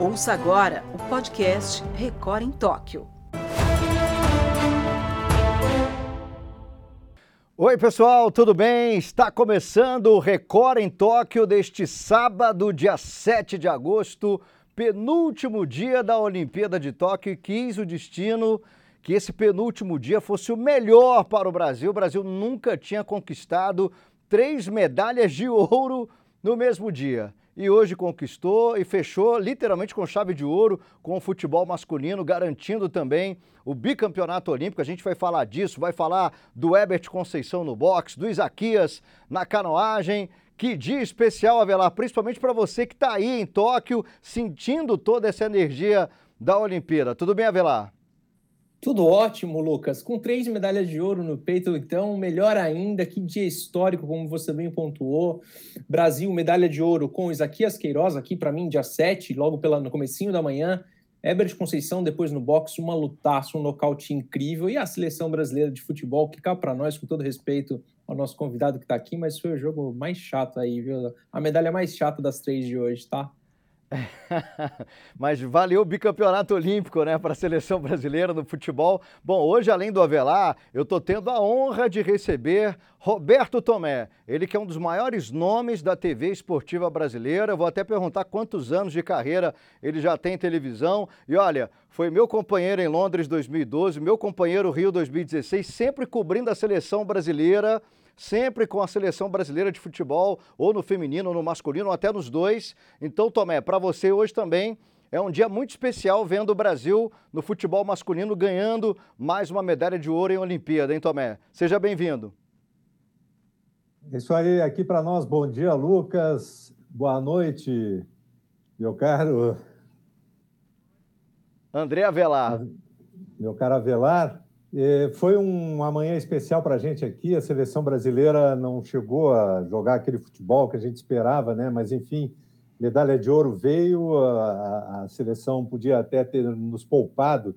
Ouça agora o podcast Record em Tóquio. Oi, pessoal, tudo bem? Está começando o Record em Tóquio deste sábado, dia 7 de agosto, penúltimo dia da Olimpíada de Tóquio quis o destino que esse penúltimo dia fosse o melhor para o Brasil. O Brasil nunca tinha conquistado três medalhas de ouro no mesmo dia e hoje conquistou e fechou literalmente com chave de ouro com o futebol masculino, garantindo também o bicampeonato olímpico. A gente vai falar disso, vai falar do Ebert Conceição no boxe, do Isaquias na canoagem. Que dia especial, Avelar, principalmente para você que está aí em Tóquio, sentindo toda essa energia da Olimpíada. Tudo bem, Avelar? Tudo ótimo, Lucas. Com três medalhas de ouro no peito, então, melhor ainda. Que dia histórico, como você bem pontuou. Brasil, medalha de ouro com Isaquias Queiroz, aqui para mim, dia 7, logo pela, no comecinho da manhã. Herbert Conceição, depois no boxe, uma lutaça, um nocaute incrível. E a seleção brasileira de futebol, que cá para nós, com todo respeito ao nosso convidado que está aqui, mas foi o jogo mais chato aí, viu? A medalha mais chata das três de hoje, tá? Mas valeu o bicampeonato olímpico, né, para a seleção brasileira no futebol. Bom, hoje, além do Avelar, eu estou tendo a honra de receber Roberto Tomé. Ele que é um dos maiores nomes da TV esportiva brasileira. Eu vou até perguntar quantos anos de carreira ele já tem em televisão. E olha, foi meu companheiro em Londres 2012, meu companheiro Rio 2016, sempre cobrindo a seleção brasileira sempre com a seleção brasileira de futebol, ou no feminino, ou no masculino, ou até nos dois. Então, Tomé, para você hoje também é um dia muito especial vendo o Brasil no futebol masculino ganhando mais uma medalha de ouro em Olimpíada, hein, Tomé? Seja bem-vindo. Isso aí, aqui para nós. Bom dia, Lucas. Boa noite, meu caro. André Avelar. Meu caro Avelar. É, foi uma manhã especial para a gente aqui. A seleção brasileira não chegou a jogar aquele futebol que a gente esperava, né? Mas, enfim, medalha de ouro veio. A, a seleção podia até ter nos poupado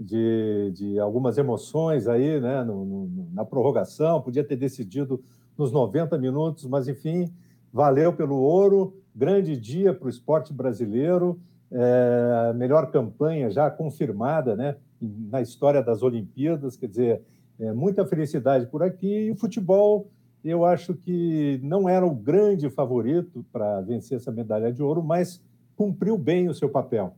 de, de algumas emoções aí, né? No, no, na prorrogação, podia ter decidido nos 90 minutos, mas, enfim, valeu pelo ouro. Grande dia para o esporte brasileiro. É, melhor campanha já confirmada, né? Na história das Olimpíadas, quer dizer, é, muita felicidade por aqui. E o futebol, eu acho que não era o grande favorito para vencer essa medalha de ouro, mas cumpriu bem o seu papel.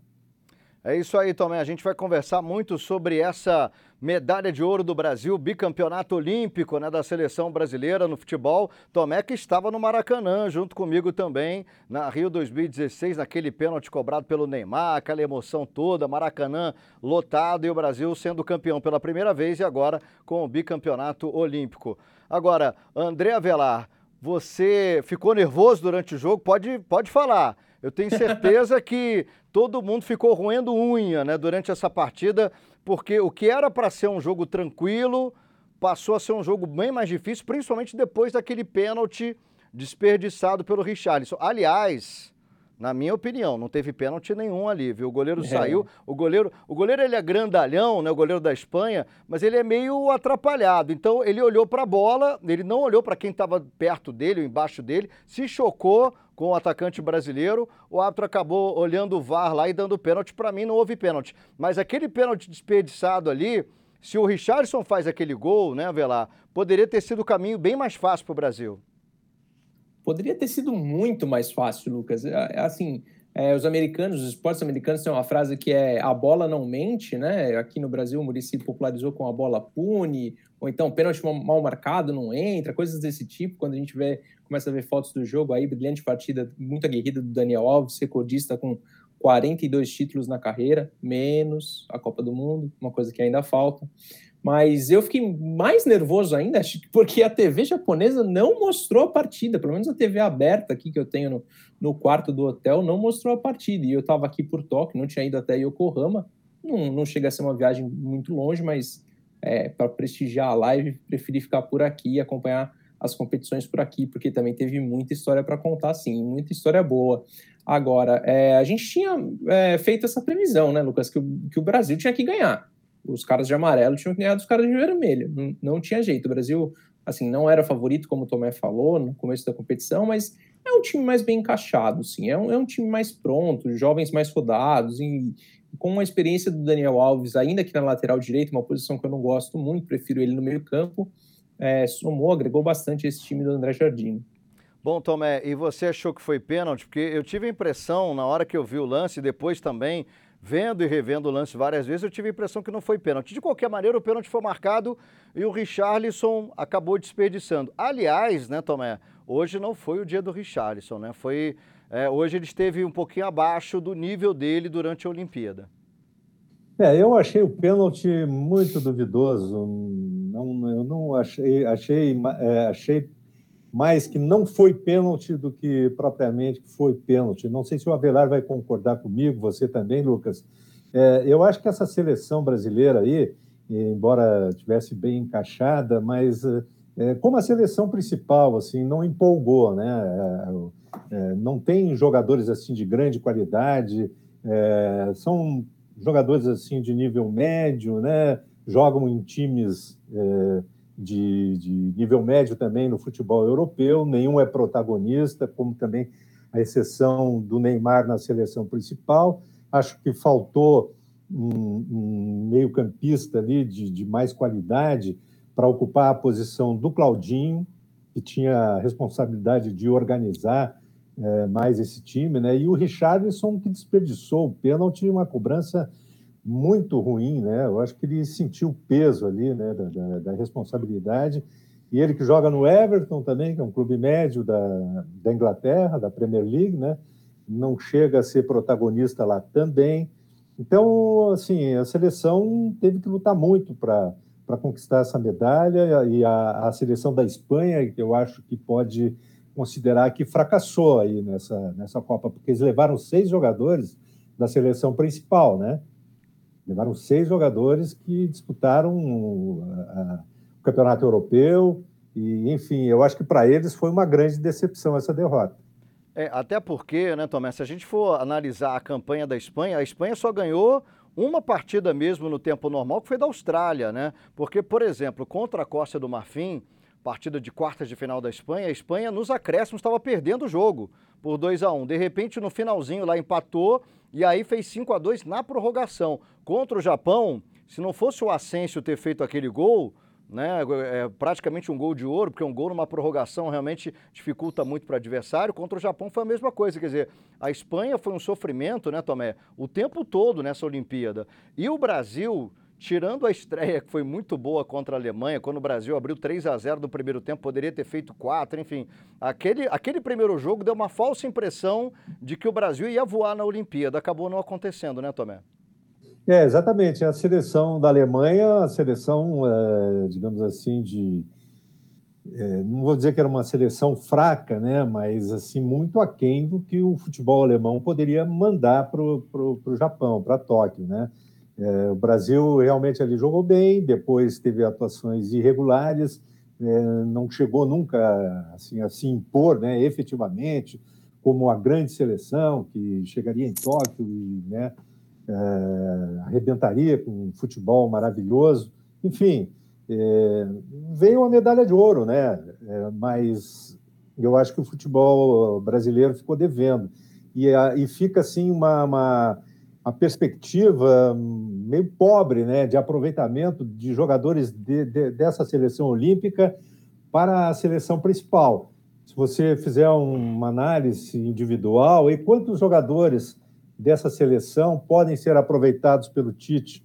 É isso aí, Tomé. A gente vai conversar muito sobre essa medalha de ouro do Brasil, bicampeonato olímpico né, da seleção brasileira no futebol. Tomé que estava no Maracanã, junto comigo também, na Rio 2016, naquele pênalti cobrado pelo Neymar, aquela emoção toda, Maracanã lotado e o Brasil sendo campeão pela primeira vez e agora com o bicampeonato olímpico. Agora, André Avelar, você ficou nervoso durante o jogo? Pode, pode falar. Eu tenho certeza que todo mundo ficou roendo unha né, durante essa partida, porque o que era para ser um jogo tranquilo passou a ser um jogo bem mais difícil, principalmente depois daquele pênalti desperdiçado pelo Richarlison. Aliás, na minha opinião, não teve pênalti nenhum ali, viu? O goleiro é. saiu, o goleiro, o goleiro ele é grandalhão, né, o goleiro da Espanha, mas ele é meio atrapalhado. Então ele olhou para a bola, ele não olhou para quem estava perto dele ou embaixo dele, se chocou com o atacante brasileiro. O árbitro acabou olhando o VAR lá e dando pênalti. Para mim não houve pênalti, mas aquele pênalti desperdiçado ali, se o Richardson faz aquele gol, né, Velar, poderia ter sido o caminho bem mais fácil para o Brasil. Poderia ter sido muito mais fácil, Lucas. É, é assim, é, os americanos, os esportes americanos têm uma frase que é a bola não mente, né? Aqui no Brasil o Murici popularizou com a bola pune, ou então pênalti mal marcado não entra, coisas desse tipo. Quando a gente vê, começa a ver fotos do jogo aí, brilhante partida, muito aguerrida do Daniel Alves, recordista com 42 títulos na carreira, menos a Copa do Mundo, uma coisa que ainda falta. Mas eu fiquei mais nervoso ainda, porque a TV japonesa não mostrou a partida, pelo menos a TV aberta aqui que eu tenho no, no quarto do hotel não mostrou a partida. E eu estava aqui por Tóquio, não tinha ido até Yokohama, não, não chega a ser uma viagem muito longe, mas é, para prestigiar a live, preferi ficar por aqui e acompanhar as competições por aqui, porque também teve muita história para contar, sim, muita história boa. Agora, é, a gente tinha é, feito essa previsão, né, Lucas, que o, que o Brasil tinha que ganhar os caras de amarelo tinham que ganhar dos caras de vermelho. Não, não tinha jeito. O Brasil, assim, não era favorito, como o Tomé falou no começo da competição, mas é um time mais bem encaixado, sim. É um, é um time mais pronto, jovens mais rodados, e com uma experiência do Daniel Alves, ainda que na lateral direita, uma posição que eu não gosto muito, prefiro ele no meio campo, é, somou, agregou bastante esse time do André Jardim. Bom, Tomé, e você achou que foi pênalti? Porque eu tive a impressão, na hora que eu vi o lance, depois também, vendo e revendo o lance várias vezes, eu tive a impressão que não foi pênalti. De qualquer maneira, o pênalti foi marcado e o Richarlison acabou desperdiçando. Aliás, né, Tomé, hoje não foi o dia do Richarlison, né? Foi, é, hoje ele esteve um pouquinho abaixo do nível dele durante a Olimpíada. É, eu achei o pênalti muito duvidoso. Não, eu não achei, achei, é, achei mais que não foi pênalti do que propriamente que foi pênalti. Não sei se o Avelar vai concordar comigo, você também, Lucas. É, eu acho que essa seleção brasileira aí, embora tivesse bem encaixada, mas é, como a seleção principal assim não empolgou, né? É, é não tem jogadores assim de grande qualidade, é, são jogadores assim de nível médio, né? Jogam em times é, de, de nível médio também no futebol europeu, nenhum é protagonista, como também a exceção do Neymar na seleção principal. Acho que faltou um, um meio-campista ali de, de, mais qualidade para ocupar a posição do Claudinho, que tinha a responsabilidade de organizar é, mais esse time, né? E o Richardson, que desperdiçou o pênalti, uma cobrança muito ruim, né? Eu acho que ele sentiu o peso ali, né, da, da, da, responsabilidade. E ele que joga no Everton também, que é um clube médio da, da Inglaterra, da Premier League, né? Não chega a ser protagonista lá também. Então, assim, a seleção teve que lutar muito para para conquistar essa medalha e a, a seleção da Espanha, que eu acho que pode considerar que fracassou aí nessa, nessa Copa, porque eles levaram seis jogadores da seleção principal, né? Levaram seis jogadores que disputaram o, a, o campeonato europeu. E, enfim, eu acho que para eles foi uma grande decepção essa derrota. É, até porque, né, Tomé, se a gente for analisar a campanha da Espanha, a Espanha só ganhou uma partida mesmo no tempo normal, que foi da Austrália, né? Porque, por exemplo, contra a Costa do Marfim, partida de quartas de final da Espanha, a Espanha nos acréscimos estava perdendo o jogo por 2 a 1 um. De repente, no finalzinho lá empatou e aí fez 5 a 2 na prorrogação. Contra o Japão, se não fosse o Asensio ter feito aquele gol, né, é praticamente um gol de ouro, porque um gol numa prorrogação realmente dificulta muito para o adversário. Contra o Japão foi a mesma coisa, quer dizer, a Espanha foi um sofrimento, né, Tomé, o tempo todo nessa Olimpíada. E o Brasil tirando a estreia que foi muito boa contra a Alemanha, quando o Brasil abriu 3 a 0 no primeiro tempo, poderia ter feito 4, enfim. Aquele, aquele primeiro jogo deu uma falsa impressão de que o Brasil ia voar na Olimpíada. Acabou não acontecendo, né, Tomé? É, exatamente. A seleção da Alemanha, a seleção, é, digamos assim, de. É, não vou dizer que era uma seleção fraca, né, mas assim muito aquém do que o futebol alemão poderia mandar para o Japão, para Tóquio, né? É, o Brasil realmente ali jogou bem, depois teve atuações irregulares, é, não chegou nunca assim, a se impor né, efetivamente como a grande seleção que chegaria em Tóquio e né, é, arrebentaria com um futebol maravilhoso. Enfim, é, veio a medalha de ouro, né? É, mas eu acho que o futebol brasileiro ficou devendo. E, e fica assim uma, uma a perspectiva meio pobre né, de aproveitamento de jogadores de, de, dessa seleção olímpica para a seleção principal. Se você fizer uma análise individual, e quantos jogadores dessa seleção podem ser aproveitados pelo Tite?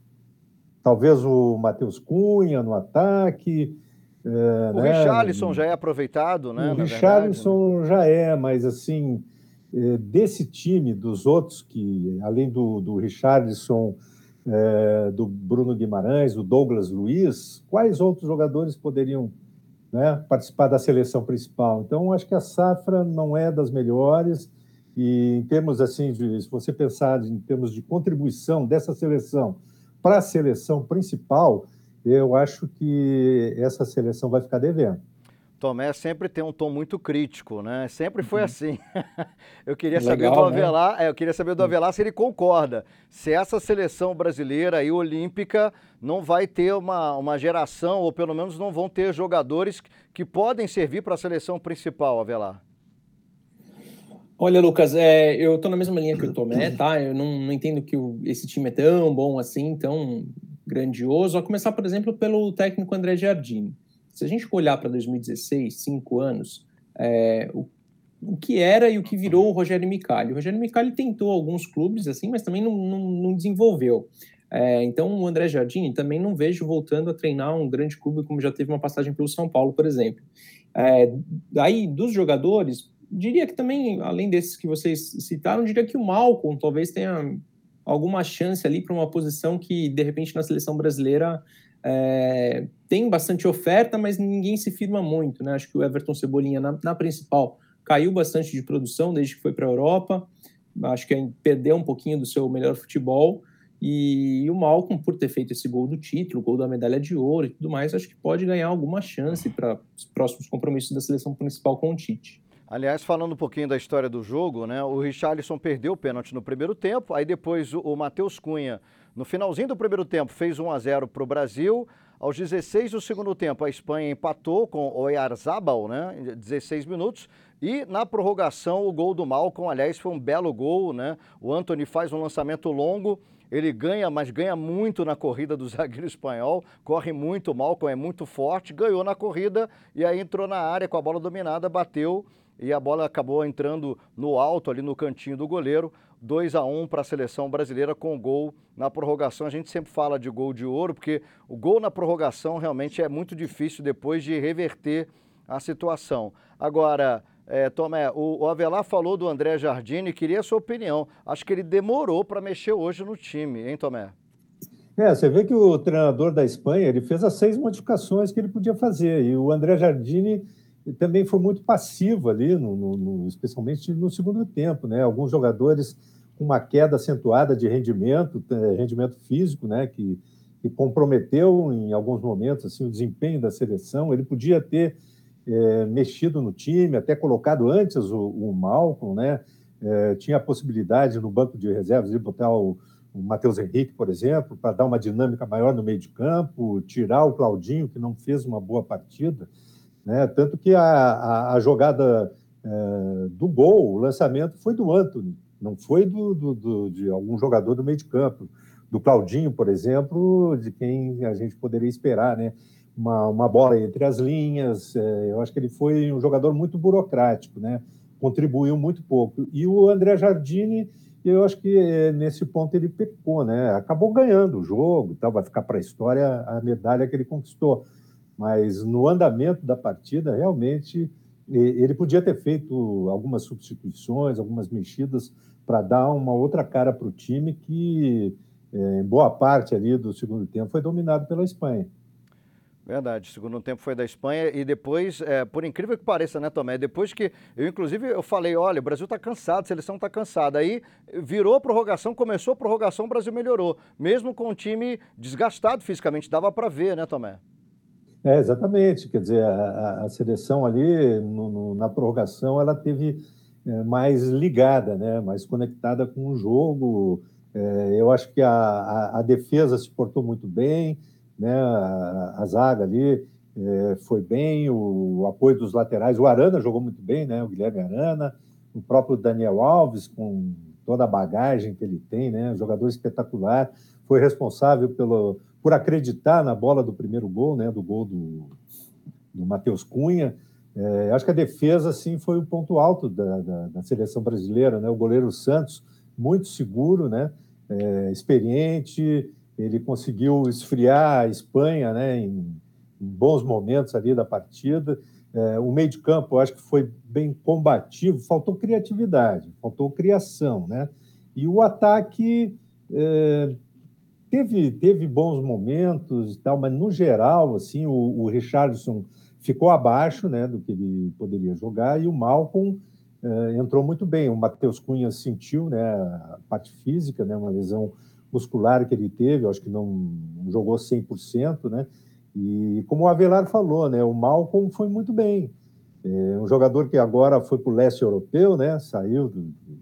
Talvez o Matheus Cunha no ataque. É, o né? Richarlison já é aproveitado, né? O Richarlison verdade, né? já é, mas assim desse time, dos outros, que além do, do Richardson, é, do Bruno Guimarães, do Douglas Luiz, quais outros jogadores poderiam né, participar da seleção principal? Então, acho que a safra não é das melhores e em termos assim, de, se você pensar em termos de contribuição dessa seleção para a seleção principal, eu acho que essa seleção vai ficar devendo. Tomé sempre tem um tom muito crítico, né? Sempre foi uhum. assim. eu queria Legal, saber do né? Avelar, né? é, eu queria saber do hum. Avelar se ele concorda. Se essa seleção brasileira e olímpica não vai ter uma, uma geração, ou pelo menos não vão ter jogadores que podem servir para a seleção principal, Avelar. Olha, Lucas, é, eu tô na mesma linha que o Tomé, tá? Eu não, não entendo que o, esse time é tão bom assim, tão grandioso. A começar, por exemplo, pelo técnico André Giardini. Se a gente olhar para 2016, cinco anos, é, o, o, que era e o que virou o Rogério Micali. O Rogério Micali tentou alguns clubes, assim, mas também não, não, não desenvolveu. É, então, o André Giardini também não vejo voltando a treinar um grande clube como já teve uma passagem pelo São Paulo, por exemplo. É, aí, dos jogadores, diria que também, além desses que vocês citaram, diria que o Malcolm talvez tenha alguma chance ali para uma posição que, de repente, na seleção brasileira é, tem bastante oferta, mas ninguém se firma muito. Né? Acho que o Everton Cebolinha, na, na principal, caiu bastante de produção desde que foi para a Europa. Acho que perdeu um pouquinho do seu melhor futebol. E o Malcolm, por ter feito esse gol do título, gol da medalha de ouro e tudo mais, acho que pode ganhar alguma chance para os próximos compromissos da seleção principal com o Tite. Aliás, falando um pouquinho da história do jogo, né? O Richarlison perdeu o pênalti no primeiro tempo, aí depois o, o Matheus Cunha, no finalzinho do primeiro tempo, fez 1 a 0 para o Brasil. Aos 16 do segundo tempo, a Espanha empatou com o Oyarzabal, né? 16 minutos. E na prorrogação, o gol do Malcom, aliás, foi um belo gol, né? O Anthony faz um lançamento longo, ele ganha, mas ganha muito na corrida do zagueiro espanhol, corre muito, Malcom é muito forte, ganhou na corrida e aí entrou na área com a bola dominada, bateu e a bola acabou entrando no alto, ali no cantinho do goleiro. 2 a 1 para a seleção brasileira com gol na prorrogação. A gente sempre fala de gol de ouro, porque o gol na prorrogação realmente é muito difícil depois de reverter a situação. Agora, é, Tomé, o, o Avelar falou do André Jardine, queria a sua opinião. Acho que ele demorou para mexer hoje no time, hein, Tomé? É, você vê que o treinador da Espanha ele fez as seis modificações que ele podia fazer e o André Jardine também foi muito passivo ali, no, no, no, especialmente no segundo tempo, né? Alguns jogadores com uma queda acentuada de rendimento, é, rendimento físico, né? Que, que comprometeu em alguns momentos assim o desempenho da seleção. Ele podia ter é, mexido no time, até colocado antes o, o Malcolm, né? É, tinha a possibilidade no banco de reservas de botar o, o Matheus Henrique, por exemplo, para dar uma dinâmica maior no meio de campo, tirar o Claudinho, que não fez uma boa partida. Né? Tanto que a, a, a jogada é, do gol, o lançamento foi do Anthony, não foi do, do, do, de algum jogador do meio de campo. Do Claudinho, por exemplo, de quem a gente poderia esperar, né? Uma, uma bola entre as linhas. É, eu acho que ele foi um jogador muito burocrático, né? Contribuiu muito pouco. E o André Jardine, eu acho que é, nesse ponto ele pecou, né? Acabou ganhando o jogo, tal, vai ficar para a história a medalha que ele conquistou mas no andamento da partida, realmente, ele podia ter feito algumas substituições, algumas mexidas para dar uma outra cara para o time que, é, em boa parte ali do segundo tempo, foi dominado pela Espanha. Verdade, o segundo tempo foi da Espanha e depois, é, por incrível que pareça, né, Tomé? Depois que eu, inclusive, eu falei, olha, o Brasil está cansado, a seleção está cansada. Aí virou prorrogação, começou a prorrogação, o Brasil melhorou. Mesmo com o time desgastado fisicamente, dava para ver, né, Tomé? É, exatamente. Quer dizer, a, a seleção ali, no, no, na prorrogação, ela teve é, mais ligada, né? mais conectada com o jogo. É, eu acho que a, a, a, defesa se portou muito bem, né? a, zaga ali é, foi bem, o, o, apoio dos laterais. O Arana jogou muito bem, né? o Guilherme Arana, o próprio Daniel Alves, com toda a bagagem que ele tem, né? jogador espetacular, foi responsável pelo por acreditar na bola do primeiro gol, né, do gol do, do Matheus Cunha. É, acho que a defesa, sim, foi o ponto alto da, da, da, seleção brasileira. Né? O goleiro Santos, muito seguro, né? É, experiente, ele conseguiu esfriar a Espanha né? em, em bons momentos ali da partida. É, o meio de campo, eu acho que foi bem combativo, faltou criatividade, faltou criação, né? E o ataque teve, teve bons momentos e tal, mas no geral, assim, o, o Richardson ficou abaixo né, do que ele poderia jogar e o Malcolm eh, entrou muito bem. O Matheus Cunha sentiu né, a parte física, né, uma lesão muscular que ele teve, acho que não jogou 100%, né? E como o Avelar falou, né, o Malcolm foi muito bem. É um jogador que agora foi para o leste europeu, né? Saiu do, do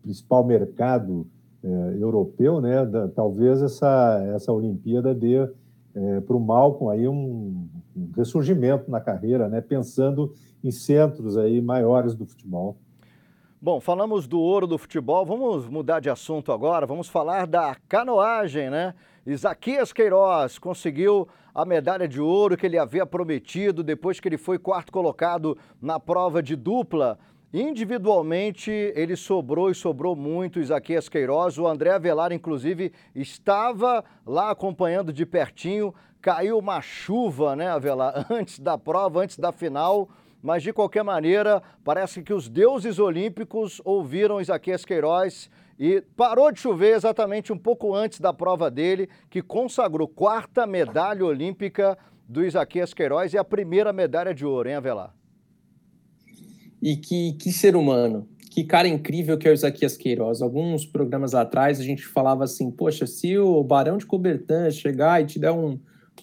principal mercado é, europeu, né? Da, talvez essa, essa Olimpíada dê é, para o Malcolm aí um, um, ressurgimento na carreira, né? Pensando em centros aí maiores do futebol. Bom, falamos do ouro do futebol, vamos mudar de assunto agora, vamos falar da canoagem, né? Isaquias Queiroz conseguiu a medalha de ouro que ele havia prometido depois que ele foi quarto colocado na prova de dupla. Individualmente, ele sobrou e sobrou muito, Isaquias Queiroz. O André Avelar, inclusive, estava lá acompanhando de pertinho. Caiu uma chuva, né, Avelar, antes da prova, antes da final mas de qualquer maneira, parece que os deuses olímpicos ouviram Isaquias Queiroz e parou de chover exatamente um pouco antes da prova dele, que consagrou quarta medalha olímpica do Isaquias Queiroz e a primeira medalha de ouro, hein, Avelar? E que, que ser humano, que cara incrível que é o Isaquias Queiroz. Alguns programas atrás a gente falava assim, poxa, se o Barão de Cobertan chegar e te der um,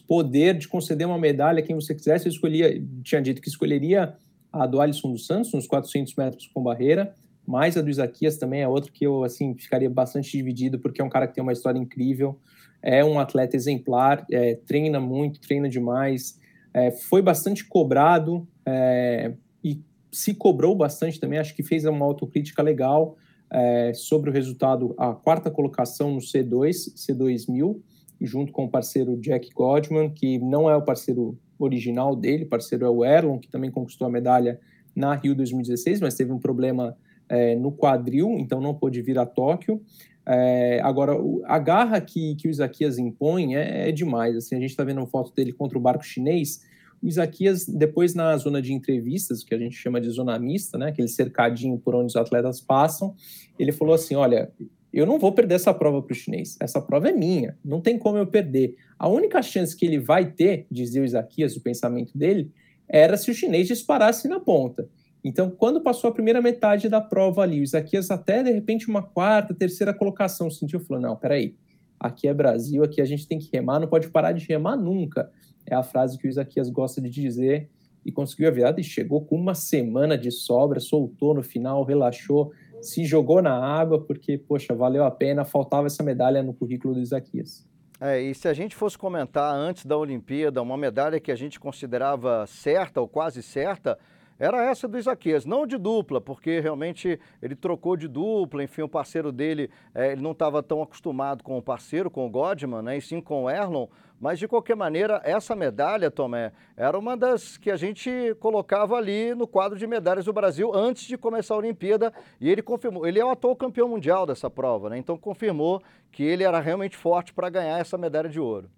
poder de conceder uma medalha a quem você quisesse. Eu escolhia, tinha dito que escolheria a do Alisson dos Santos, nos 400 metros com barreira, mas a do Isaquias também é outro que eu assim ficaria bastante dividido, porque é um cara que tem uma história incrível, é um atleta exemplar, é, treina muito, treina demais, é, foi bastante cobrado é, e se cobrou bastante também, acho que fez uma autocrítica legal é, sobre o resultado, a quarta colocação no C2, C2000, junto com o parceiro Jack Godman, que não é o parceiro original dele, o parceiro é o Erlon, que também conquistou a medalha na Rio 2016, mas teve um problema é, no quadril, então não pôde vir a Tóquio. É, agora, a garra que, que o Isaquias impõe é, é demais. Assim, a gente está vendo uma foto dele contra o barco chinês. O Isaquias, depois na zona de entrevistas, que a gente chama de zona mista, né, aquele cercadinho por onde os atletas passam, ele falou assim: Olha, eu não vou perder essa prova para o chinês. Essa prova é minha, não tem como eu perder. A única chance que ele vai ter, dizia o Isaquias, o pensamento dele, era se o chinês disparasse na ponta. Então, quando passou a primeira metade da prova ali, o Isaquias até de repente uma quarta, terceira colocação sentiu, falou: não, peraí, aqui é Brasil, aqui a gente tem que remar, não pode parar de remar nunca. É a frase que o Isaquias gosta de dizer e conseguiu a virada e chegou com uma semana de sobra, soltou no final, relaxou se jogou na água porque, poxa, valeu a pena, faltava essa medalha no currículo do Isaquias. É, e se a gente fosse comentar antes da Olimpíada uma medalha que a gente considerava certa ou quase certa, era essa do Isaquias, não de dupla, porque realmente ele trocou de dupla, enfim, o parceiro dele, é, ele não estava tão acostumado com o parceiro, com o Godman, né, e sim com o Erlon, mas de qualquer maneira, essa medalha, Tomé, era uma das que a gente colocava ali no quadro de medalhas do Brasil antes de começar a Olimpíada, e ele confirmou, ele é o atual campeão mundial dessa prova, né, então confirmou que ele era realmente forte para ganhar essa medalha de ouro.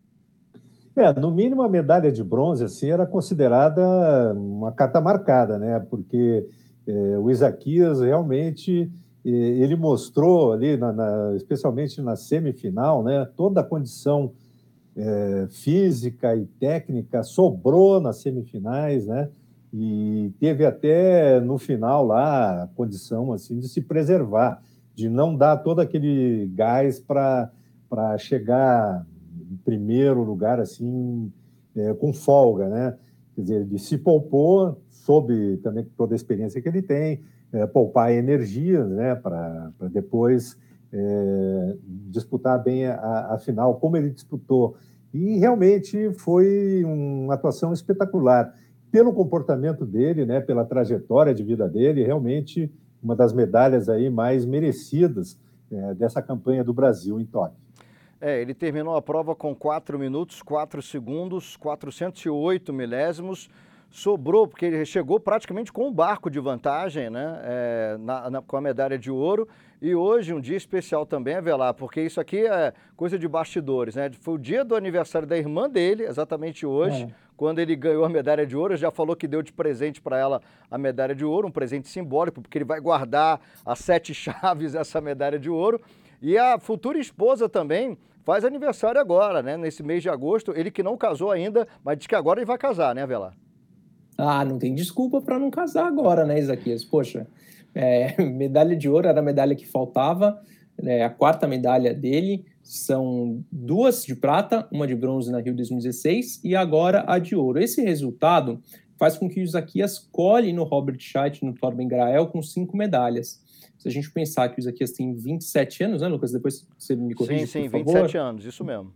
É, no mínimo a medalha de bronze assim era considerada uma carta marcada, né? Porque é, o Isaquias realmente é, ele mostrou ali, na, na, especialmente na semifinal, né? Toda a condição é, física e técnica sobrou nas semifinais, né? E teve até no final lá a condição assim de se preservar, de não dar todo aquele gás para para chegar primeiro lugar, assim, é, com folga, né? Quer dizer, ele se poupou, soube também toda a experiência que ele tem, é, poupar energia, né, para depois é, disputar bem a, a, final, como ele disputou. E realmente foi uma atuação espetacular. Pelo comportamento dele, né, pela trajetória de vida dele, realmente uma das medalhas aí mais merecidas é, dessa campanha do Brasil em Tóquio. É, ele terminou a prova com 4 minutos, 4 segundos, 408 milésimos. Sobrou, porque ele chegou praticamente com um barco de vantagem, né? É, na, na, com a medalha de ouro. E hoje, um dia especial também, Velar, porque isso aqui é coisa de bastidores, né? Foi o dia do aniversário da irmã dele, exatamente hoje, é. quando ele ganhou a medalha de ouro. Já falou que deu de presente para ela a medalha de ouro, um presente simbólico, porque ele vai guardar as sete chaves essa medalha de ouro. E a futura esposa também faz aniversário agora, né? Nesse mês de agosto. Ele que não casou ainda, mas diz que agora ele vai casar, né, Velar? Ah, não tem desculpa para não casar agora, né, Isaquias? Poxa, é, medalha de ouro era a medalha que faltava, é, a quarta medalha dele. São duas de prata, uma de bronze na Rio 2016 e agora a de ouro. Esse resultado faz com que o Isaquias colhe no Robert Scheidt, no Torben Grael, com cinco medalhas. Se a gente pensar que o Isaquias tem 27 anos, né, Lucas? Depois você me corrige, Sim, sim, por 27 anos, isso mesmo.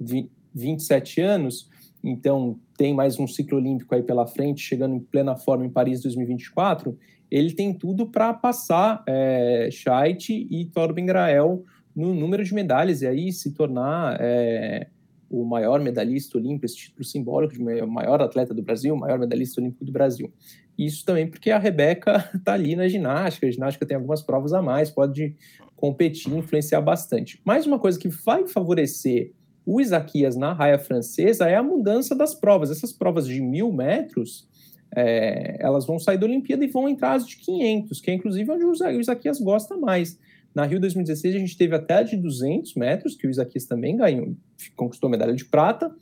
27 anos, então tem mais um ciclo olímpico aí pela frente, chegando em plena forma em Paris 2024, ele tem tudo para passar é, Scheidt e Torben Grael no número de medalhas e aí se tornar é, o maior medalhista olímpico, esse título simbólico de maior atleta do Brasil, maior medalhista olímpico do Brasil. Isso também porque a Rebeca está ali na ginástica, a ginástica tem algumas provas a mais, pode competir, influenciar bastante. Mais uma coisa que vai favorecer o Isaquias na raia francesa é a mudança das provas. Essas provas de mil metros, é, elas vão sair da Olimpíada e vão entrar as de 500, que é inclusive onde o Isaquias gosta mais. Na Rio 2016 a gente teve até a de 200 metros, que o Isaquias também ganhou, conquistou medalha de prata,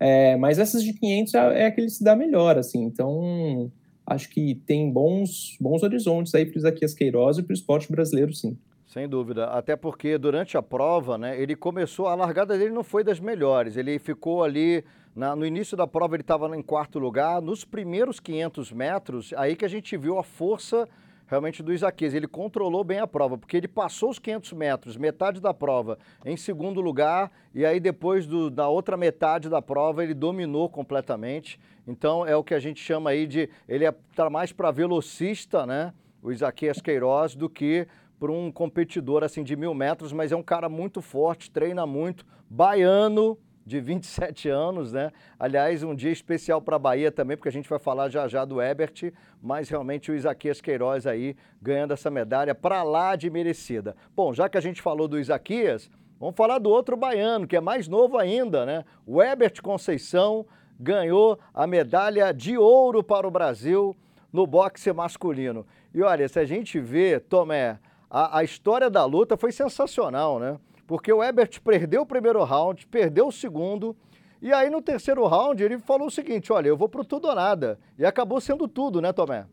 é, mas essas de 500 é, é a que ele se dá melhor, assim, então acho que tem bons, bons horizontes aí para o Isaquias Queiroz e para o esporte brasileiro, sim. Sem dúvida, até porque durante a prova, né, ele começou, a largada dele não foi das melhores, ele ficou ali, na, no início da prova ele estava em quarto lugar, nos primeiros 500 metros, aí que a gente viu a força realmente do Isaquias. Ele controlou bem a prova, porque ele passou os 500 metros, metade da prova, em segundo lugar, e aí depois do, da outra metade da prova ele dominou completamente. Então é o que a gente chama aí de. Ele está é, mais para velocista, né? O Isaquias Queiroz, do que para um competidor assim de mil metros, mas é um cara muito forte, treina muito, baiano de 27 anos, né? Aliás, um dia especial para a Bahia também, porque a gente vai falar já já do Ebert, mas realmente o Isaquias Queiroz aí ganhando essa medalha para lá de merecida. Bom, já que a gente falou do Isaquias, vamos falar do outro baiano, que é mais novo ainda, né? O Ebert Conceição ganhou a medalha de ouro para o Brasil no boxe masculino. E olha, se a gente vê, Tomé, a, a história da luta foi sensacional, né? Porque o Ebert perdeu o primeiro round, perdeu o segundo, e aí no terceiro round ele falou o seguinte: olha, eu vou pro tudo ou nada. E acabou sendo tudo, né, Tomé?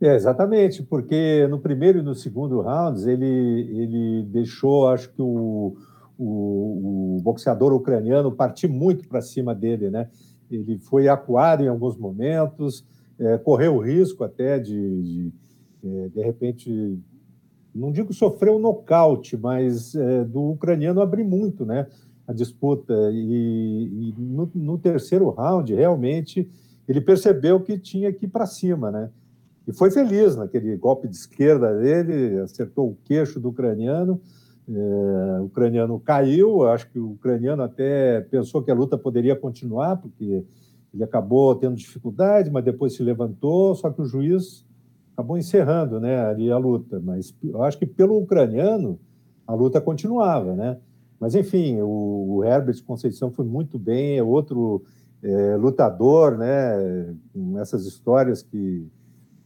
É, exatamente, porque no primeiro e no segundo rounds ele, ele deixou, acho que o, o, o boxeador ucraniano partir muito para cima dele, né? Ele foi acuado em alguns momentos, é, correu o risco até de, de, é, de repente, não digo sofrer um nocaute, mas é, do ucraniano abrir muito né, a disputa. E, e no, no, terceiro round, realmente, ele percebeu que tinha que ir para cima. Né? E foi feliz naquele golpe de esquerda dele, acertou o queixo do ucraniano. É, o ucraniano caiu, acho que o ucraniano até pensou que a luta poderia continuar, porque ele acabou tendo dificuldade, mas depois se levantou, só que o juiz acabou encerrando né, ali a luta. Mas eu acho que pelo ucraniano a luta continuava, né? Mas enfim, o, o Herbert Conceição foi muito bem, é outro é, lutador, né? Com essas histórias que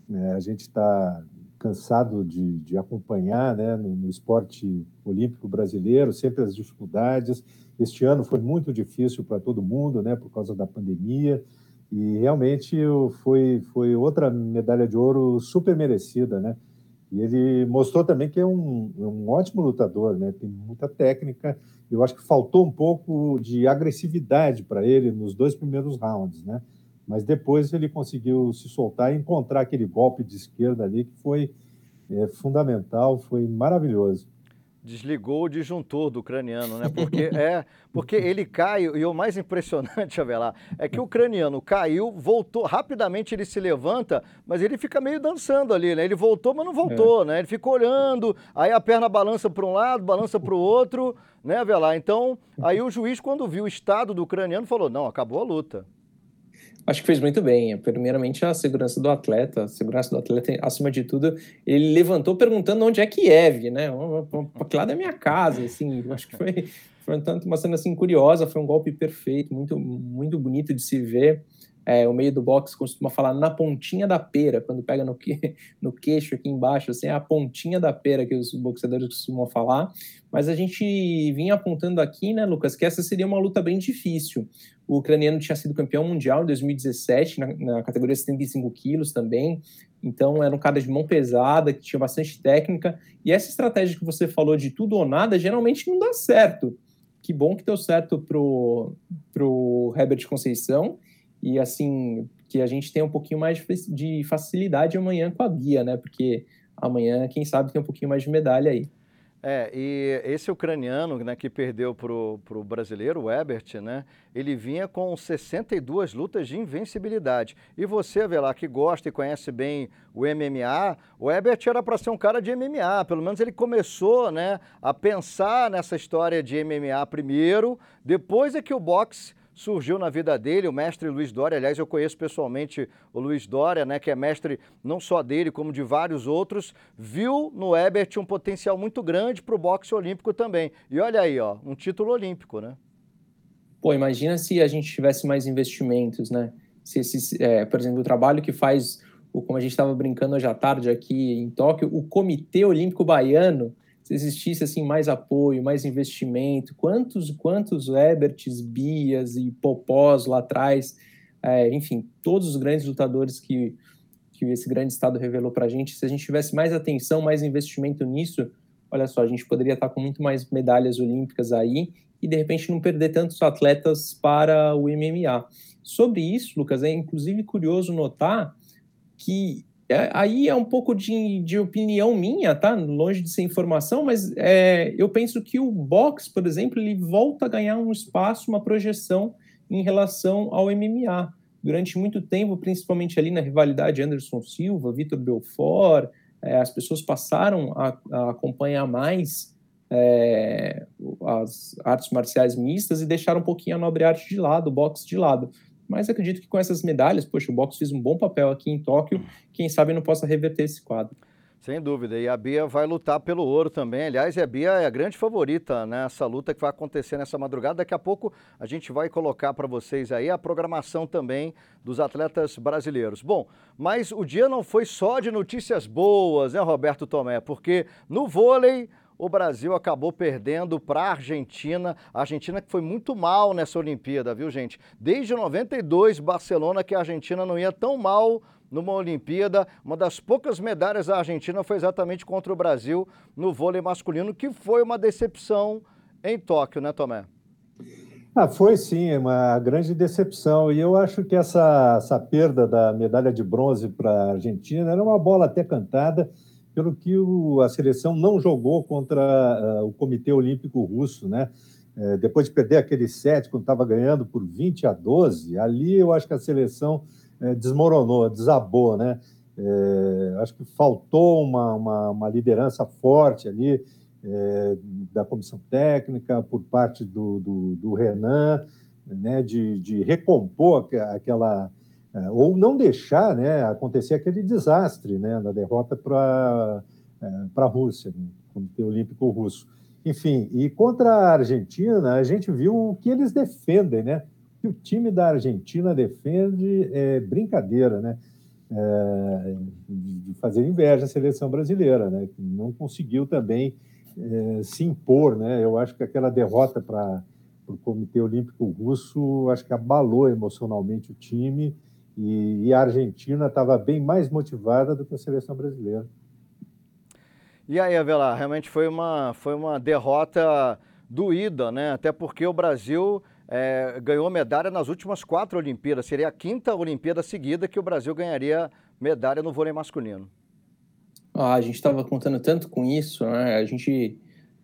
né, a gente está cansado de, de, acompanhar, né? No, no esporte olímpico brasileiro, sempre as dificuldades. Este ano foi muito difícil para todo mundo, né? Por causa da pandemia. E realmente foi, foi outra medalha de ouro super merecida, né? E ele mostrou também que é um, é um ótimo lutador, né? Tem muita técnica. Eu acho que faltou um pouco de agressividade para ele nos dois primeiros rounds, né? Mas depois ele conseguiu se soltar e encontrar aquele golpe de esquerda ali que foi é, fundamental, foi maravilhoso desligou o disjuntor do ucraniano, né? Porque é, porque ele cai e o mais impressionante, Avelar, é que o ucraniano caiu, voltou, rapidamente ele se levanta, mas ele fica meio dançando ali, né? Ele voltou, mas não voltou, é. né? Ele ficou olhando, aí a perna balança para um lado, balança para o outro, né, Avelar? Então, aí o juiz quando viu o estado do ucraniano falou: "Não, acabou a luta". Acho que fez muito bem. Primeiramente, a segurança do atleta. A segurança do atleta, acima de tudo, ele levantou perguntando onde é Kiev, né? Porque lá da minha casa, assim. Acho que foi, foi tanto uma cena assim curiosa. Foi um golpe perfeito, muito, muito bonito de se ver. É, o meio do box costuma falar na pontinha da pera, quando pega no, que, no queixo aqui embaixo, assim, é a pontinha da pera que os boxeadores costumam falar. Mas a gente vinha apontando aqui, né, Lucas, que essa seria uma luta bem difícil. O ucraniano tinha sido campeão mundial em 2017, na, na categoria 75 quilos também. Então, era um cara de mão pesada, que tinha bastante técnica. E essa estratégia que você falou de tudo ou nada, geralmente não dá certo. Que bom que deu certo pro, pro Herbert Conceição. E, assim, que a gente tenha um pouquinho mais de facilidade amanhã com a Bia, né? Porque amanhã, quem sabe, tem um pouquinho mais de medalha aí. É, e esse ucraniano né, que perdeu para o brasileiro, o Ebert, né, ele vinha com 62 lutas de invencibilidade. E você, Velar, que gosta e conhece bem o MMA, o Ebert era para ser um cara de MMA, pelo menos ele começou né, a pensar nessa história de MMA primeiro, depois é que o boxe surgiu na vida dele, o mestre Luiz Dória. Aliás, eu conheço pessoalmente o Luiz Dória, né, que é mestre não só dele, como de vários outros. Viu no Ebert um potencial muito grande para o boxe olímpico também. E olha aí, ó, um título olímpico, né? Pô, imagina se a gente tivesse mais investimentos, né? Se esse, é, por exemplo, o trabalho que faz, como a gente estava brincando hoje à tarde aqui em Tóquio, o Comitê Olímpico Baiano se existisse assim mais apoio, mais investimento, quantos quantos Eberts, Bias e Popós lá atrás, é, enfim, todos os grandes lutadores que, que esse grande estado revelou para a gente, se a gente tivesse mais atenção, mais investimento nisso, olha só, a gente poderia estar com muito mais medalhas olímpicas aí e de repente não perder tantos atletas para o MMA. Sobre isso, Lucas, é inclusive curioso notar que é, aí é um pouco de, de opinião minha, tá? Longe de ser informação, mas é, eu penso que o box, por exemplo, ele volta a ganhar um espaço, uma projeção em relação ao MMA. Durante muito tempo, principalmente ali na rivalidade Anderson Silva, Vitor Belfort, é, as pessoas passaram a, a acompanhar mais é, as artes marciais mistas e deixaram um pouquinho a nobre arte de lado, o boxe de lado mas acredito que com essas medalhas, poxa, o boxe fez um bom papel aqui em Tóquio, quem sabe não possa reverter esse quadro. Sem dúvida, e a Bia vai lutar pelo ouro também. Aliás, a Bia é a grande favorita nessa luta que vai acontecer nessa madrugada. Daqui a pouco a gente vai colocar para vocês aí a programação também dos atletas brasileiros. Bom, mas o dia não foi só de notícias boas, né, Roberto Tomé? Porque no vôlei o Brasil acabou perdendo para a Argentina. A Argentina que foi muito mal nessa Olimpíada, viu, gente? Desde 92, Barcelona, que a Argentina não ia tão mal numa Olimpíada. Uma das poucas medalhas da Argentina foi exatamente contra o Brasil no vôlei masculino, que foi uma decepção em Tóquio, né, Tomé? Ah, foi sim, uma grande decepção. E eu acho que essa, essa perda da medalha de bronze para a Argentina era uma bola até cantada pelo que o, a seleção não jogou contra uh, o Comitê Olímpico Russo, né? É, depois de perder aquele set, quando estava ganhando por 20 a 12, ali eu acho que a seleção é, desmoronou, desabou, né? É, acho que faltou uma, uma, uma liderança forte ali é, da comissão técnica, por parte do, do, do Renan, né? de, de recompor aquela ou não deixar né, acontecer aquele desastre né, derrota para é, a Rússia, né, Comitê Olímpico Russo. Enfim, e contra a Argentina, a gente viu o que eles defendem, né? O que o time da Argentina defende é brincadeira, né? É, de fazer inveja à seleção brasileira, né? Não conseguiu também é, se impor, né? Eu acho que aquela derrota para o Comitê Olímpico Russo, acho que abalou emocionalmente o time e, e a Argentina estava bem mais motivada do que a seleção brasileira. E aí, Avelar, realmente foi uma, foi uma derrota doída, né? Até porque o Brasil é, ganhou medalha nas últimas quatro Olimpíadas. Seria a quinta Olimpíada seguida que o Brasil ganharia medalha no vôlei masculino. Ah, a gente estava contando tanto com isso, né? A gente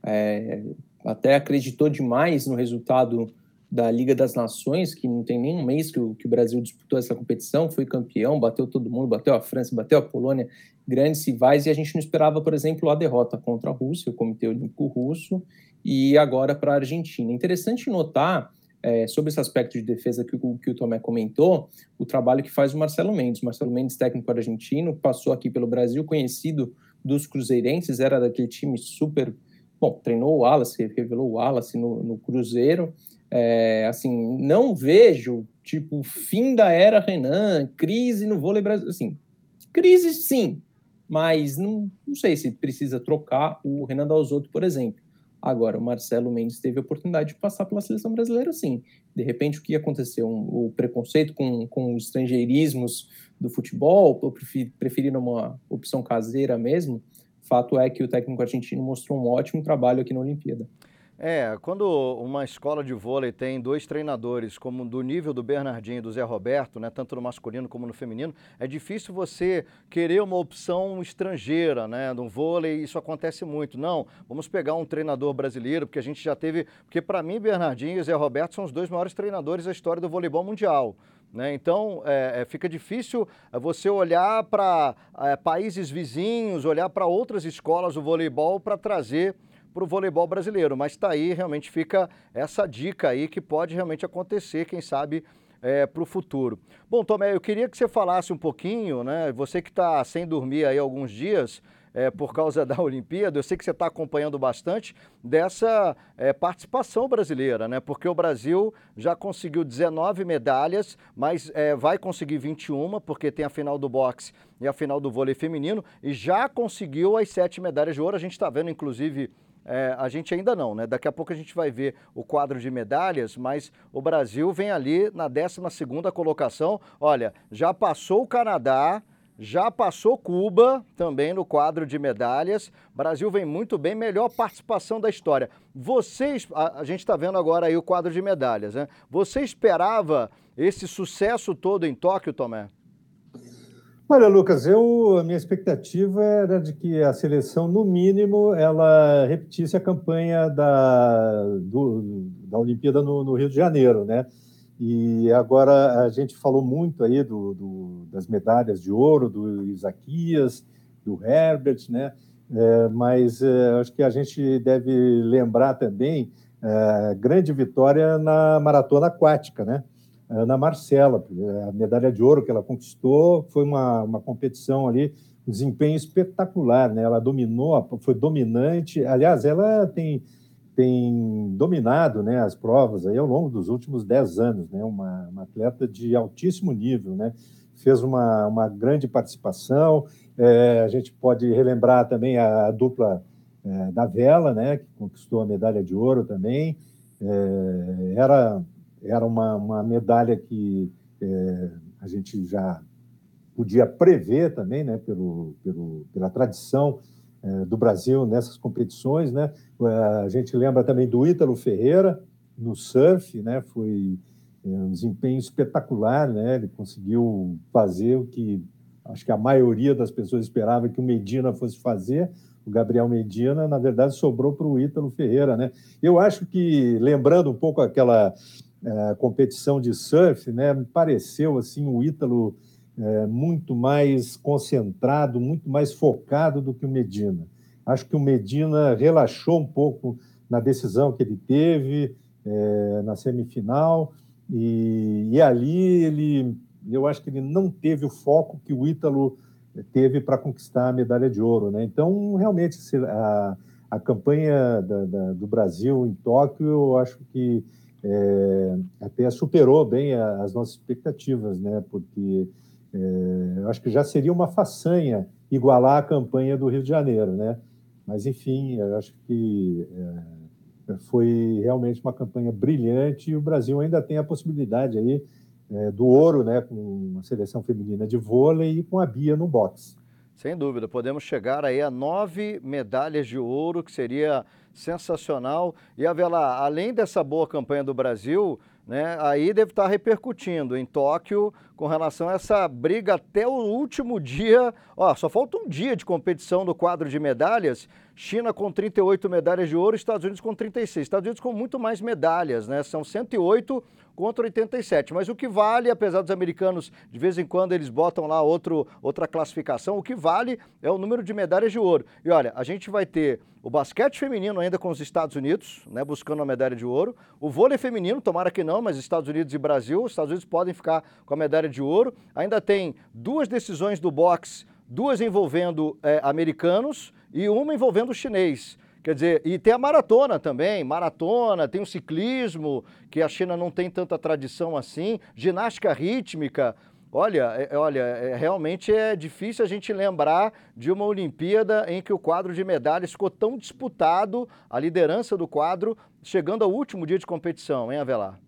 é, até acreditou demais no resultado da Liga das Nações, que não tem nem um mês que o, que o Brasil disputou essa competição, foi campeão, bateu todo mundo, bateu a França, bateu a Polônia, grandes rivais, e a gente não esperava, por exemplo, a derrota contra a Rússia, o Comitê Olímpico Russo, e agora para a Argentina. Interessante notar, é, sobre esse aspecto de defesa que o, que o Tomé comentou, o trabalho que faz o Marcelo Mendes. Marcelo Mendes, técnico argentino, passou aqui pelo Brasil, conhecido dos cruzeirenses, era daquele time super... Bom, treinou o Wallace, revelou o Wallace no, no Cruzeiro, é, assim, não vejo, tipo, fim da era Renan, crise no vôlei brasileiro, assim, crise sim, mas não, não sei se precisa trocar o Renan Dalzotto, por exemplo. Agora, o Marcelo Mendes teve a oportunidade de passar pela seleção brasileira, sim. De repente, o que aconteceu? Um, o preconceito com, com os estrangeirismos do futebol, preferindo uma opção caseira mesmo, fato é que o técnico argentino mostrou um ótimo trabalho aqui na Olimpíada. É, quando uma escola de vôlei tem dois treinadores, como do nível do Bernardinho e do Zé Roberto, né, tanto no masculino como no feminino, é difícil você querer uma opção estrangeira, né, no vôlei, isso acontece muito. Não, vamos pegar um treinador brasileiro, porque a gente já teve, porque para mim Bernardinho e Zé Roberto são os dois maiores treinadores da história do voleibol mundial. Né? Então, é, é, fica difícil você olhar para é, países vizinhos, olhar para outras escolas do voleibol para trazer para o voleibol brasileiro. Mas está aí, realmente fica essa dica aí que pode realmente acontecer, quem sabe, é, para o futuro. Bom, Tomé, eu queria que você falasse um pouquinho, né? Você que está sem dormir aí alguns dias, é, por causa da Olimpíada, eu sei que você está acompanhando bastante dessa é, participação brasileira, né? Porque o Brasil já conseguiu 19 medalhas, mas é, vai conseguir 21, porque tem a final do boxe e a final do vôlei feminino, e já conseguiu as sete medalhas de ouro. A gente está vendo, inclusive, é, a gente ainda não, né? Daqui a pouco a gente vai ver o quadro de medalhas, mas o Brasil vem ali na 12 colocação. Olha, já passou o Canadá, já passou Cuba também no quadro de medalhas. Brasil vem muito bem, melhor participação da história. Vocês, a, a gente está vendo agora aí o quadro de medalhas, né? Você esperava esse sucesso todo em Tóquio, Tomé? Olha, Lucas, eu, a minha expectativa era de que a seleção, no mínimo, ela repetisse a campanha da, do, da Olimpíada no, no, Rio de Janeiro, né? E agora a gente falou muito aí do, do das medalhas de ouro, do Isaquias, do Herbert, né? É, mas é, acho que a gente deve lembrar também a é, grande vitória na maratona aquática, né? Ana Marcela, a medalha de ouro que ela conquistou foi uma, uma competição ali, um desempenho espetacular, né? Ela dominou, foi dominante. Aliás, ela tem, tem dominado né, as provas aí ao longo dos últimos dez anos, né? Uma, uma atleta de altíssimo nível, né? Fez uma, uma grande participação. É, a gente pode relembrar também a, a dupla é, da vela, né? Que conquistou a medalha de ouro também. É, era era uma, uma medalha que é, a gente já podia prever também, né, pelo, pelo, pela tradição é, do Brasil nessas competições, né? A gente lembra também do Ítalo Ferreira no surf, né? Foi é, um desempenho espetacular, né? Ele conseguiu fazer o que acho que a maioria das pessoas esperava que o Medina fosse fazer. O Gabriel Medina, na verdade, sobrou para o Ítalo Ferreira, né? Eu acho que lembrando um pouco aquela é, competição de surf, né, pareceu assim o Ítalo é, muito mais concentrado, muito mais focado do que o Medina. Acho que o Medina relaxou um pouco na decisão que ele teve é, na semifinal e, e, ali ele, eu acho que ele não teve o foco que o Ítalo teve para conquistar a medalha de ouro, né? Então realmente a, a campanha da, da, do Brasil em Tóquio, eu acho que é, até superou bem as nossas expectativas, né? Porque é, eu acho que já seria uma façanha igualar a campanha do Rio de Janeiro, né? Mas enfim, eu acho que é, foi realmente uma campanha brilhante e o Brasil ainda tem a possibilidade aí é, do ouro, né? Com a seleção feminina de vôlei e com a Bia no boxe. Sem dúvida, podemos chegar aí a nove medalhas de ouro, que seria sensacional. E, Avelar, além dessa boa campanha do Brasil, né, aí deve estar repercutindo em Tóquio com relação a essa briga até o último dia. Ó, só falta um dia de competição do quadro de medalhas. China com 38 medalhas de ouro, Estados Unidos com 36. Estados Unidos com muito mais medalhas, né? São 108 contra 87. Mas o que vale, apesar dos americanos, de vez em quando eles botam lá outro, outra classificação, o que vale é o número de medalhas de ouro. E olha, a gente vai ter o basquete feminino ainda com os Estados Unidos, né, buscando a medalha de ouro. O vôlei feminino, tomara que não, mas Estados Unidos e Brasil, os Estados Unidos podem ficar com a medalha de ouro. Ainda tem duas decisões do boxe, duas envolvendo é, americanos e uma envolvendo o chinês. Quer dizer, e tem a maratona também, maratona, tem o ciclismo, que a China não tem tanta tradição assim, ginástica rítmica. Olha, é, olha, é, realmente é difícil a gente lembrar de uma Olimpíada em que o quadro de medalhas ficou tão disputado, a liderança do quadro, chegando ao último dia de competição, hein, Avelar?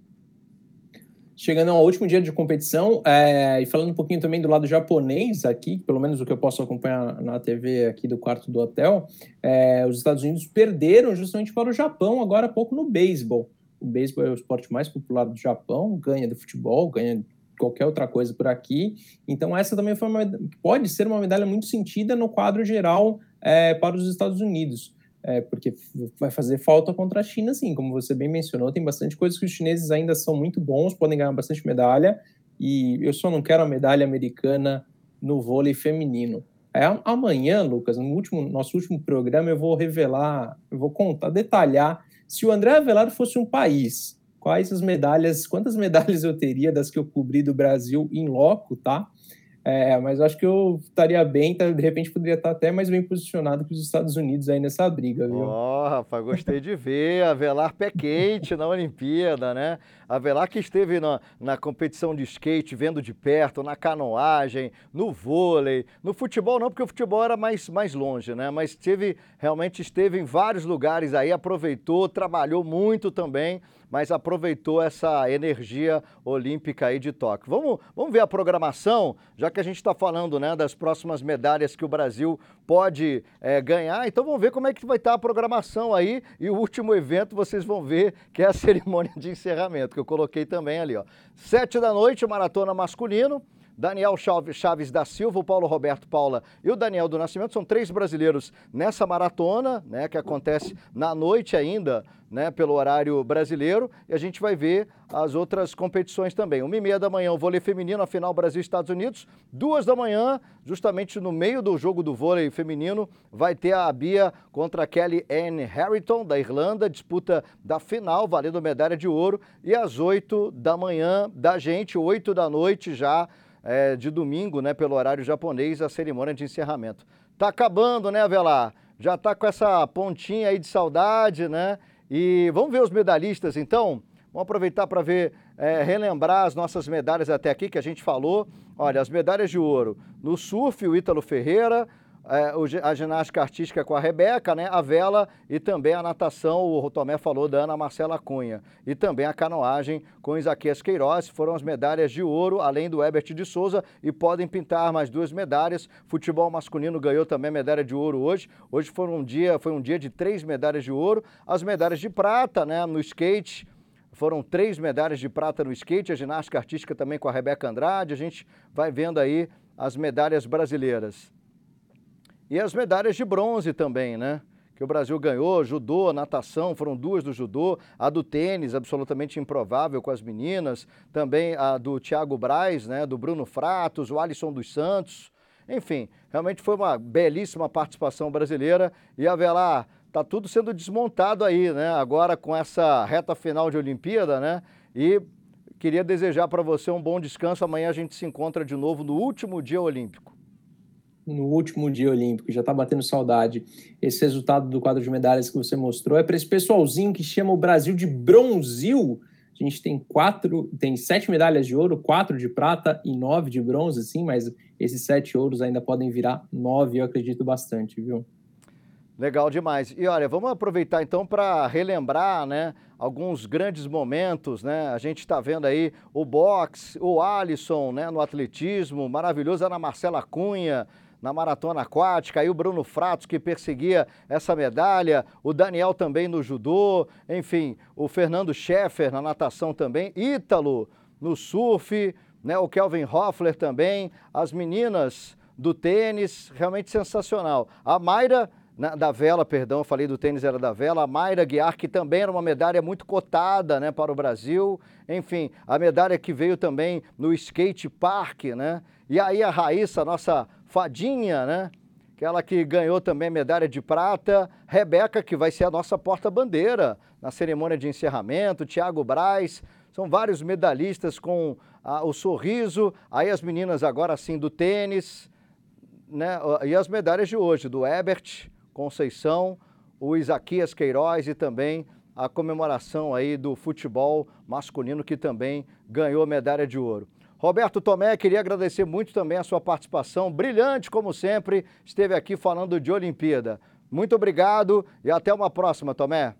Chegando ao último dia de competição, é, e falando um pouquinho também do lado japonês aqui, pelo menos o que eu posso acompanhar na TV aqui do quarto do hotel, é, os Estados Unidos perderam justamente para o Japão agora há pouco no beisebol. O beisebol é o esporte mais popular do Japão, ganha do futebol, ganha qualquer outra coisa por aqui. Então essa também foi uma, pode ser uma medalha muito sentida no quadro geral é, para os Estados Unidos é, porque vai fazer falta contra a China, sim, como você bem mencionou, tem bastante coisas que os chineses ainda são muito bons, podem ganhar bastante medalha, e eu só não quero a medalha americana no vôlei feminino. É, amanhã, Lucas, no último, nosso último programa, eu vou revelar, eu vou contar, detalhar, se o André Avelar fosse um país, quais as medalhas, quantas medalhas eu teria das que eu cobri do Brasil em loco, tá? É, mas acho que eu estaria bem, tá, de repente poderia estar até mais bem posicionado que os Estados Unidos aí nessa briga, viu? Ó, oh, rapaz, gostei de ver. Avelar pé quente na Olimpíada, né? Avelar que esteve na, na competição de skate, vendo de perto, na canoagem, no vôlei, no futebol não, porque o futebol era mais, mais longe, né? Mas esteve, realmente esteve em vários lugares aí, aproveitou, trabalhou muito também mas aproveitou essa energia olímpica aí de Tóquio. Vamos, vamos ver a programação, já que a gente está falando né, das próximas medalhas que o Brasil pode é, ganhar. Então vamos ver como é que vai estar tá a programação aí. E o último evento vocês vão ver, que é a cerimônia de encerramento, que eu coloquei também ali. Ó. Sete da noite, maratona masculino. Daniel Chaves da Silva, o Paulo Roberto Paula e o Daniel do Nascimento são três brasileiros nessa maratona, né, que acontece na noite ainda, né, pelo horário brasileiro, e a gente vai ver as outras competições também. Uma e meia da manhã, o vôlei feminino, a final Brasil-Estados Unidos. Duas da manhã, justamente no meio do jogo do vôlei feminino, vai ter a Bia contra a Kelly Ann Harrington, da Irlanda, disputa da final, valendo medalha de ouro. E às oito da manhã da gente, oito da noite já, é, de domingo, né, pelo horário japonês, a cerimônia de encerramento. Tá acabando, né, Avelar? Já tá com essa pontinha aí de saudade, né? E vamos ver os medalhistas, então? Vamos aproveitar para ver, é, relembrar as nossas medalhas até aqui que a gente falou. Olha, as medalhas de ouro no surf, o Ítalo Ferreira, é, a ginástica artística com a Rebeca, né, a vela e também a natação, o Tomé falou da Ana Marcela Cunha. E também a canoagem com Isaquias Queiroz, foram as medalhas de ouro, além do Herbert de Souza, e podem pintar mais duas medalhas. Futebol masculino ganhou também medalha de ouro hoje. Hoje foi um dia, foi um dia de três medalhas de ouro. As medalhas de prata, né, no skate, foram três medalhas de prata no skate, a ginástica artística também com a Rebeca Andrade. A gente vai vendo aí as medalhas brasileiras. E as medalhas de bronze também, né? Que o Brasil ganhou, judô, natação, foram duas do judô, a do tênis, absolutamente improvável com as meninas, também a do Thiago Braz, né? Do Bruno Fratos, o Alisson dos Santos. Enfim, realmente foi uma belíssima participação brasileira e Avelar, tá tudo sendo desmontado aí, né? Agora com essa reta final de Olimpíada, né? E queria desejar para você um bom descanso. Amanhã a gente se encontra de novo no último dia olímpico no último dia olímpico, já está batendo saudade. Esse resultado do quadro de medalhas que você mostrou é para esse pessoalzinho que chama o Brasil de bronzil. A gente tem quatro, tem sete medalhas de ouro, quatro de prata e nove de bronze, sim, mas esses sete ouros ainda podem virar nove, eu acredito bastante, viu? Legal demais. E olha, vamos aproveitar então para relembrar, né, alguns grandes momentos, né? A gente está vendo aí o boxe, o Alisson, né, no atletismo, maravilhoso, Ana Marcela Cunha, na maratona aquática, aí o Bruno Fratos que perseguia essa medalha, o Daniel também no judô, enfim, o Fernando Scheffer na natação também, Ítalo no surf, né, o Kelvin Hoffler também, as meninas do tênis, realmente sensacional. A Mayra na, da vela, perdão, eu falei do tênis era da vela, a Mayra Guiar, que também era uma medalha muito cotada né, para o Brasil, enfim, a medalha que veio também no skate park, né? E aí a Raíssa, nossa Fadinha, né? Aquela que ganhou também medalha de prata. Rebeca, que vai ser a nossa porta-bandeira na cerimônia de encerramento. Tiago Braz. São vários medalhistas com ah, o sorriso. Aí as meninas agora sim do tênis. Né? E as medalhas de hoje, do Ebert Conceição, o Isaquias Queiroz e também a comemoração aí do futebol masculino que também ganhou medalha de ouro. Roberto Tomé, queria agradecer muito também a sua participação, brilhante como sempre, esteve aqui falando de Olimpíada. Muito obrigado e até uma próxima, Tomé.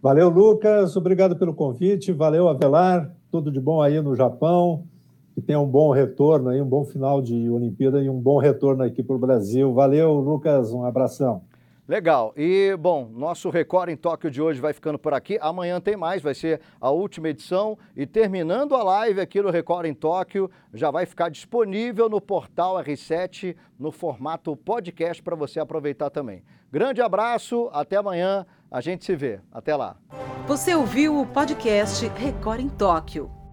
Valeu, Lucas, obrigado pelo convite, valeu, Avelar. tudo de bom aí no Japão, que tenha um bom retorno aí, um bom final de Olimpíada e um bom retorno aqui para o Brasil. Valeu, Lucas, um abração. Legal. E, bom, nosso Record em Tóquio de hoje vai ficando por aqui. Amanhã tem mais, vai ser a última edição. E terminando a live aqui no Record em Tóquio, já vai ficar disponível no portal R7, no formato podcast, para você aproveitar também. Grande abraço, até amanhã. A gente se vê. Até lá. Você ouviu o podcast Record em Tóquio.